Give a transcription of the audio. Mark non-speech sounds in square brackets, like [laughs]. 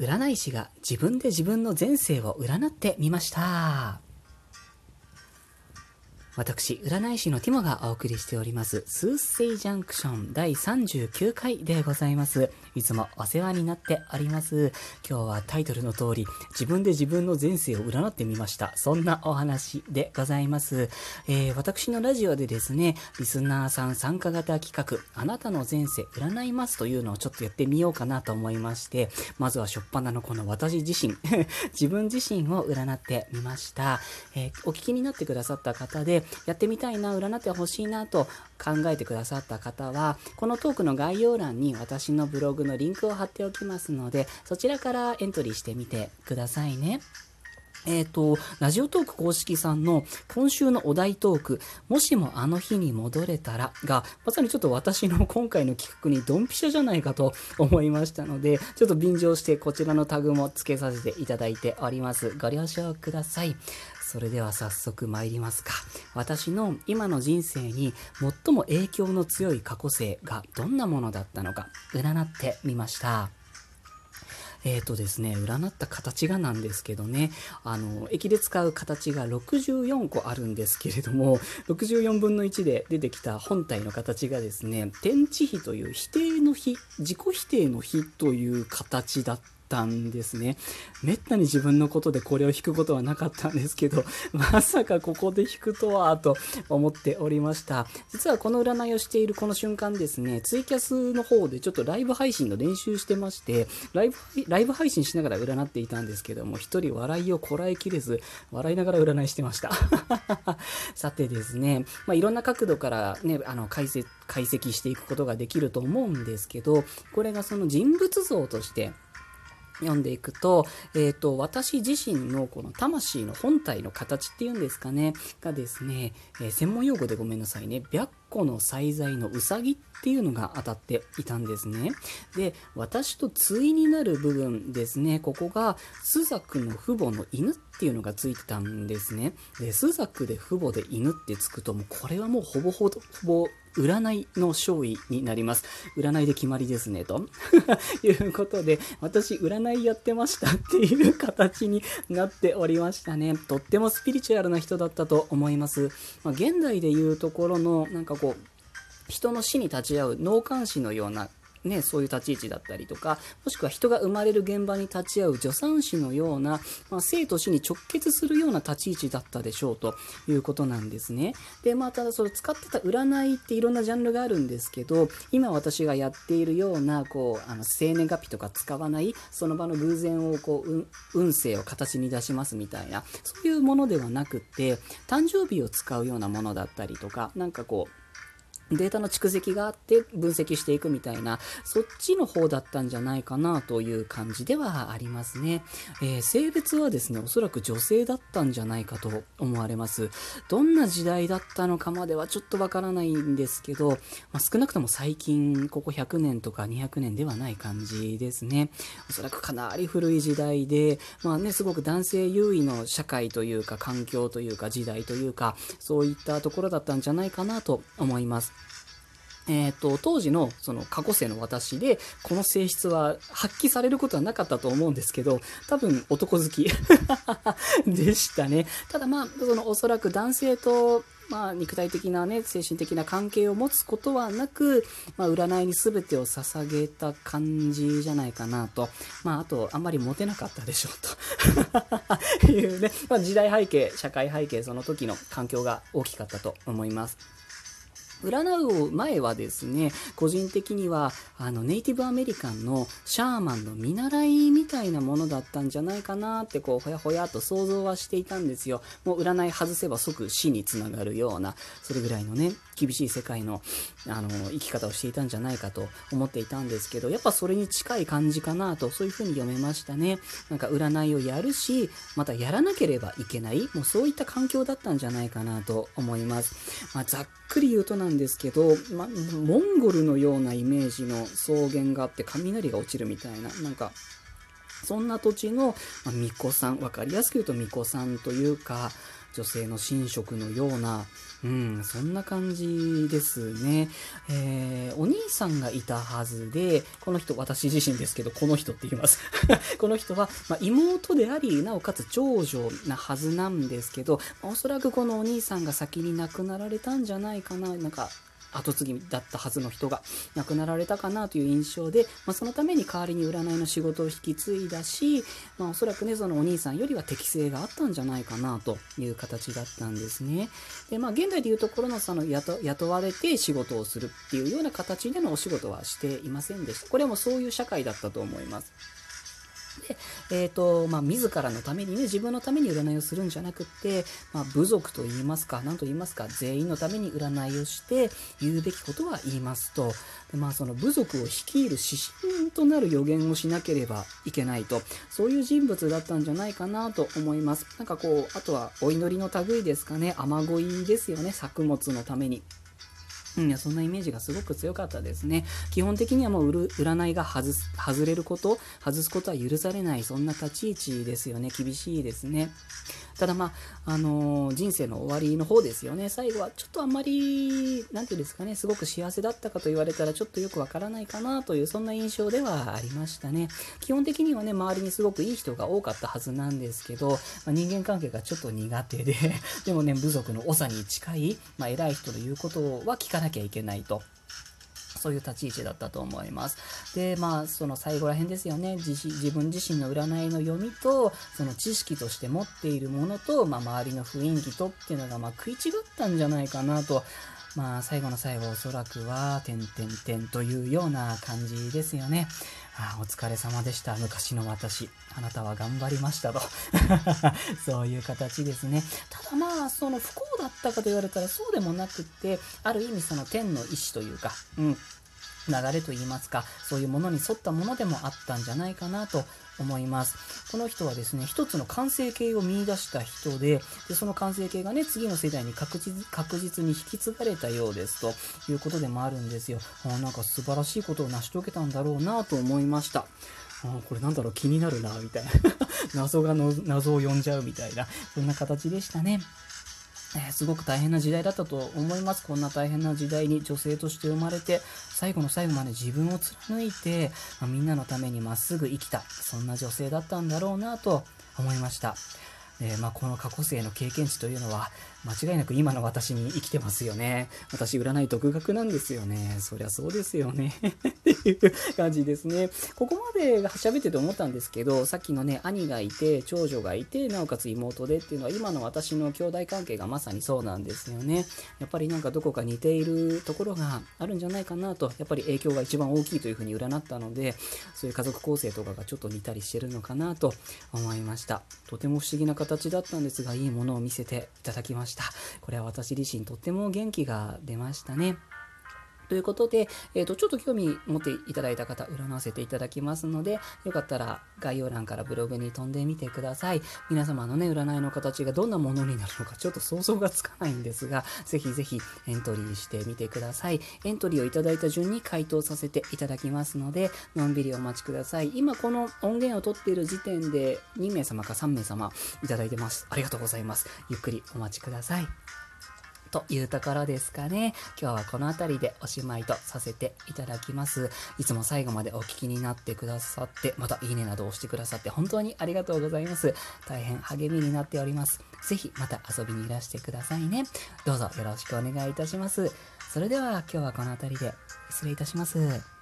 占い師が自分で自分の前世を占ってみました。私、占い師のティモがお送りしております、スーセイジャンクション第39回でございます。いつもお世話になっております。今日はタイトルの通り、自分で自分の前世を占ってみました。そんなお話でございます。えー私のラジオでですね、リスナーさん参加型企画、あなたの前世占いますというのをちょっとやってみようかなと思いまして、まずは初っ端のこの私自身、[laughs] 自分自身を占ってみました。えーお聞きになってくださった方で、やってみたいな、占ってほしいなと考えてくださった方は、このトークの概要欄に私のブログのリンクを貼っておきますので、そちらからエントリーしてみてくださいね。えっ、と、ラジオトーク公式さんの今週のお題トーク、もしもあの日に戻れたらが、まさにちょっと私の [laughs] 今回の企画にドンピシャじゃないかと思いましたので、ちょっと便乗してこちらのタグも付けさせていただいております。ご了承ください。それでは早速参りますか。私の今の人生に最も影響の強い過去性がどんなものだったのか、占ってみました。えーとですね、占った形がなんですけどね、あの、駅で使う形が64個あるんですけれども、64分の1で出てきた本体の形がですね、天地比という否定の比、自己否定の比という形だったたんですね。めったに自分のことでこれを引くことはなかったんですけど、[laughs] まさかここで引くとは、と思っておりました。実はこの占いをしているこの瞬間ですね、ツイキャスの方でちょっとライブ配信の練習してまして、ライブ、ライブ配信しながら占っていたんですけども、一人笑いをこらえきれず、笑いながら占いしてました。[laughs] さてですね、まあ、いろんな角度からね、あの、解析、解析していくことができると思うんですけど、これがその人物像として、読んでいくと、えっ、と、私自身のこの魂の本体の形っていうんですかね、がですね、えー専門用語でごめんなさいね、白虎の最在のうさぎっていうのが当たっていたんですね。で、私と対になる部分ですね、ここが、スザクの父母の犬っていうのがついてたんですね。で、スザクで父母で犬ってつくと、もうこれはもうほぼほぼ、ほぼ占いの勝利になります。占いで決まりですね、と [laughs] いうことで、私、占いやってましたっていう形になっておりましたね。とってもスピリチュアルな人だったと思います。まあ、現代でいうところの、なんかこう、人の死に立ち会う脳幹視のようなね、そういう立ち位置だったりとか、もしくは人が生まれる現場に立ち会う助産師のような、まあ、生と死に直結するような立ち位置だったでしょうということなんですね。で、まあ、ただそれ使ってた占いっていろんなジャンルがあるんですけど、今私がやっているような、こう、あの、生年月日とか使わない、その場の偶然をこう、運勢を形に出しますみたいな、そういうものではなくて、誕生日を使うようなものだったりとか、なんかこう、データの蓄積があって分析していくみたいな、そっちの方だったんじゃないかなという感じではありますね。えー性別はですね、おそらく女性だったんじゃないかと思われます。どんな時代だったのかまではちょっとわからないんですけど、まあ、少なくとも最近、ここ100年とか200年ではない感じですね。おそらくかなり古い時代で、まあね、すごく男性優位の社会というか環境というか時代というか、そういったところだったんじゃないかなと思います。えー、と当時のその過去世の私でこの性質は発揮されることはなかったと思うんですけど多分男好き [laughs] でしたねただまあそのおそらく男性とまあ、肉体的なね、精神的な関係を持つことはなく、まあ、占いに全てを捧げた感じじゃないかなと。まあ、あと、あんまりモテなかったでしょうと。[laughs] いうね、まあ、時代背景、社会背景、その時の環境が大きかったと思います。占う前はですね、個人的には、あの、ネイティブアメリカンのシャーマンの見習いみたいなものだったんじゃないかなって、こう、ほやほやと想像はしていたんですよ。もう占い外せば即死につながるような、それぐらいのね、厳しい世界の、あの、生き方をしていたんじゃないかと思っていたんですけど、やっぱそれに近い感じかなと、そういうふうに読めましたね。なんか占いをやるし、またやらなければいけない、もうそういった環境だったんじゃないかなと思います。まあ、ざっくり言うとなんんですけど、ま、モンゴルのようなイメージの草原があって雷が落ちるみたいな、なんか、そんな土地の、ま、巫女さん、わかりやすく言うと巫女さんというか、女性の寝食のような、うん、そんな感じですね。えー、お兄さんがいたはずで、この人、私自身ですけど、この人って言います。[laughs] この人は、まあ、妹であり、なおかつ長女なはずなんですけど、まおそらくこのお兄さんが先に亡くなられたんじゃないかな、なんか、後継ぎだったはずの人が亡くなられたかなという印象で、まあ、そのために代わりに占いの仕事を引き継いだし、まあ、おそらくねそのお兄さんよりは適性があったんじゃないかなという形だったんですね。でまあ現代でいうところのその雇雇われて仕事をするっていうような形でのお仕事はしていませんでした。これもそういう社会だったと思います。で、えっ、ー、と、まあ、自らのためにね、自分のために占いをするんじゃなくて、まあ、部族と言いますか、何と言いますか、全員のために占いをして、言うべきことは言いますと、でまあ、その部族を率いる指針となる予言をしなければいけないと、そういう人物だったんじゃないかなと思います。なんかこう、あとはお祈りの類ですかね、雨乞いですよね、作物のために。うん、そんなイメージがすごく強かったですね。基本的にはもう占いが外す外れること、外すことは許されない、そんな立ち位置ですよね。厳しいですね。ただまあ、あのー、人生の終わりの方ですよね。最後はちょっとあんまり、なんていうんですかね、すごく幸せだったかと言われたらちょっとよくわからないかなという、そんな印象ではありましたね。基本的にはね、周りにすごくいい人が多かったはずなんですけど、まあ、人間関係がちょっと苦手で、[laughs] でもね、部族の長に近い、まあ、偉い人の言うことは聞かなきゃいけないと。そういう立ち位置だったと思います。で、まあ、その最後ら辺ですよね。自自分自身の占いの読みと、その知識として持っているものと、まあ、周りの雰囲気とっていうのが、まあ、食い違ったんじゃないかなと。まあ、最後の最後、おそらくは、点々点というような感じですよね。あお疲れ様でした。昔の私。あなたは頑張りましたと。[laughs] そういう形ですね。ただまあ、その不幸だったかと言われたらそうでもなくって、ある意味その天の意志というか、うん、流れと言いますか、そういうものに沿ったものでもあったんじゃないかなと思います。この人はですね、一つの完成形を見出した人で、でその完成形がね、次の世代に確実確実に引き継がれたようですということでもあるんですよ。あなんか素晴らしいことを成し遂げたんだろうなと思いました。あこれなんだろう？気になるな、みたいな [laughs] 謎がの謎を呼んじゃうみたいな、そんな形でしたね。え、すごく大変な時代だったと思います。こんな大変な時代に女性として生まれて、最後の最後まで自分を貫いて、ま、みんなのためにまっすぐ生きた、そんな女性だったんだろうなと思いました。え、まあ、この過去生の経験値というのは、間違いなく今の私に生きてますよね。私、占い独学なんですよね。そりゃそうですよね。っていう感じですね。ここまで喋ってて思ったんですけど、さっきのね、兄がいて、長女がいて、なおかつ妹でっていうのは、今の私の兄弟関係がまさにそうなんですよね。やっぱりなんかどこか似ているところがあるんじゃないかなと、やっぱり影響が一番大きいというふうに占ったので、そういう家族構成とかがちょっと似たりしてるのかなと思いました。とても不思議な形だったんですが、いいものを見せていただきました。これは私自身とっても元気が出ましたね。ということで、えっ、ー、と、ちょっと興味持っていただいた方、占わせていただきますので、よかったら概要欄からブログに飛んでみてください。皆様のね、占いの形がどんなものになるのか、ちょっと想像がつかないんですが、ぜひぜひエントリーしてみてください。エントリーをいただいた順に回答させていただきますので、のんびりお待ちください。今この音源を取っている時点で2名様か3名様いただいてます。ありがとうございます。ゆっくりお待ちください。というところですかね。今日はこの辺りでおしまいとさせていただきます。いつも最後までお聞きになってくださって、またいいねなどを押してくださって本当にありがとうございます。大変励みになっております。ぜひまた遊びにいらしてくださいね。どうぞよろしくお願いいたします。それでは今日はこの辺りで失礼いたします。